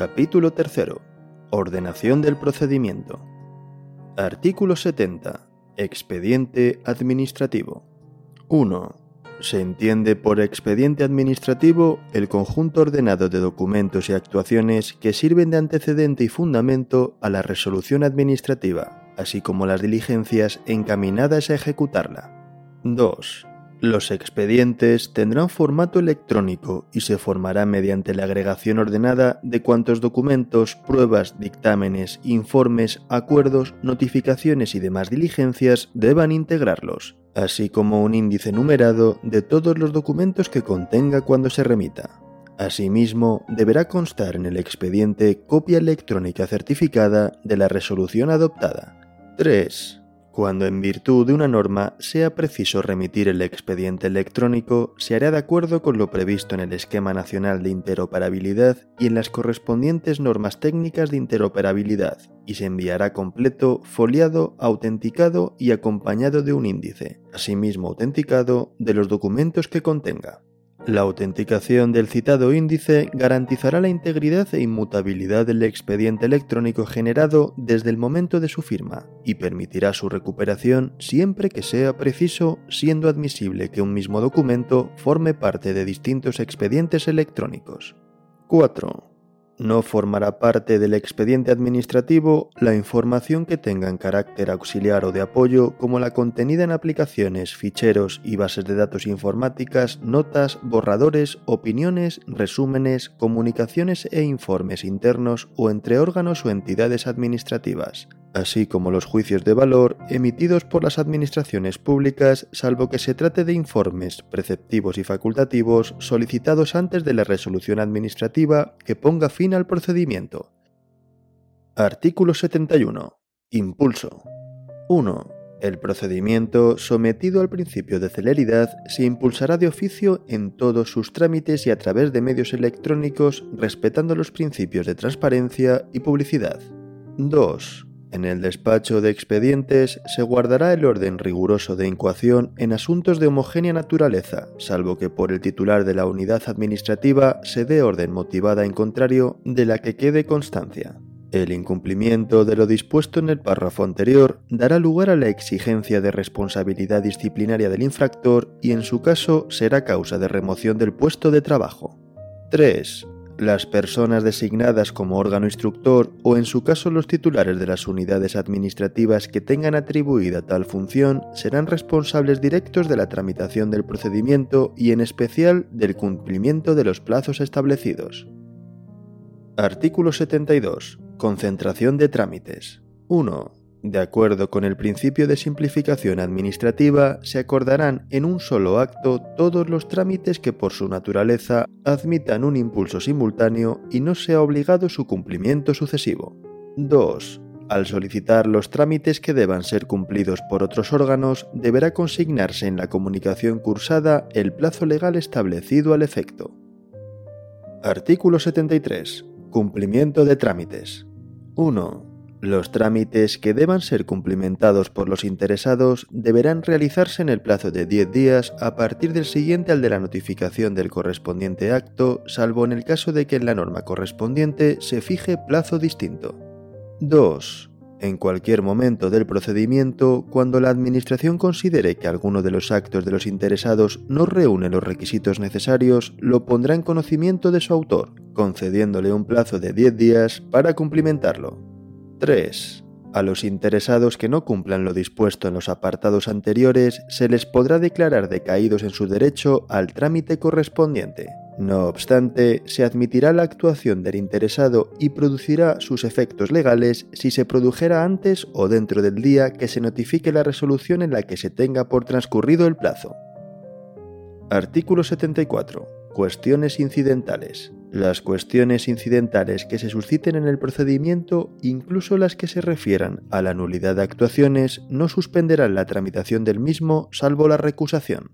Capítulo 3. Ordenación del procedimiento. Artículo 70. Expediente administrativo. 1. Se entiende por expediente administrativo el conjunto ordenado de documentos y actuaciones que sirven de antecedente y fundamento a la resolución administrativa, así como las diligencias encaminadas a ejecutarla. 2. Los expedientes tendrán formato electrónico y se formarán mediante la agregación ordenada de cuantos documentos, pruebas, dictámenes, informes, acuerdos, notificaciones y demás diligencias deban integrarlos, así como un índice numerado de todos los documentos que contenga cuando se remita. Asimismo, deberá constar en el expediente copia electrónica certificada de la resolución adoptada. 3 cuando en virtud de una norma sea preciso remitir el expediente electrónico, se hará de acuerdo con lo previsto en el Esquema Nacional de Interoperabilidad y en las correspondientes normas técnicas de interoperabilidad, y se enviará completo, foliado, autenticado y acompañado de un índice, asimismo autenticado de los documentos que contenga. La autenticación del citado índice garantizará la integridad e inmutabilidad del expediente electrónico generado desde el momento de su firma y permitirá su recuperación siempre que sea preciso, siendo admisible que un mismo documento forme parte de distintos expedientes electrónicos. 4. No formará parte del expediente administrativo la información que tenga en carácter auxiliar o de apoyo como la contenida en aplicaciones, ficheros y bases de datos informáticas, notas, borradores, opiniones, resúmenes, comunicaciones e informes internos o entre órganos o entidades administrativas, así como los juicios de valor emitidos por las administraciones públicas, salvo que se trate de informes preceptivos y facultativos solicitados antes de la resolución administrativa que ponga fin al procedimiento. Artículo 71. Impulso. 1. El procedimiento, sometido al principio de celeridad, se impulsará de oficio en todos sus trámites y a través de medios electrónicos, respetando los principios de transparencia y publicidad. 2. En el despacho de expedientes se guardará el orden riguroso de incoación en asuntos de homogénea naturaleza, salvo que por el titular de la unidad administrativa se dé orden motivada en contrario de la que quede constancia. El incumplimiento de lo dispuesto en el párrafo anterior dará lugar a la exigencia de responsabilidad disciplinaria del infractor y en su caso será causa de remoción del puesto de trabajo. 3 las personas designadas como órgano instructor o en su caso los titulares de las unidades administrativas que tengan atribuida tal función serán responsables directos de la tramitación del procedimiento y en especial del cumplimiento de los plazos establecidos. Artículo 72. Concentración de trámites. 1. De acuerdo con el principio de simplificación administrativa, se acordarán en un solo acto todos los trámites que por su naturaleza admitan un impulso simultáneo y no sea obligado su cumplimiento sucesivo. 2. Al solicitar los trámites que deban ser cumplidos por otros órganos, deberá consignarse en la comunicación cursada el plazo legal establecido al efecto. Artículo 73. Cumplimiento de trámites. 1. Los trámites que deban ser cumplimentados por los interesados deberán realizarse en el plazo de 10 días a partir del siguiente al de la notificación del correspondiente acto, salvo en el caso de que en la norma correspondiente se fije plazo distinto. 2. En cualquier momento del procedimiento, cuando la Administración considere que alguno de los actos de los interesados no reúne los requisitos necesarios, lo pondrá en conocimiento de su autor, concediéndole un plazo de 10 días para cumplimentarlo. 3. A los interesados que no cumplan lo dispuesto en los apartados anteriores se les podrá declarar decaídos en su derecho al trámite correspondiente. No obstante, se admitirá la actuación del interesado y producirá sus efectos legales si se produjera antes o dentro del día que se notifique la resolución en la que se tenga por transcurrido el plazo. Artículo 74. Cuestiones incidentales. Las cuestiones incidentales que se susciten en el procedimiento, incluso las que se refieran a la nulidad de actuaciones, no suspenderán la tramitación del mismo salvo la recusación.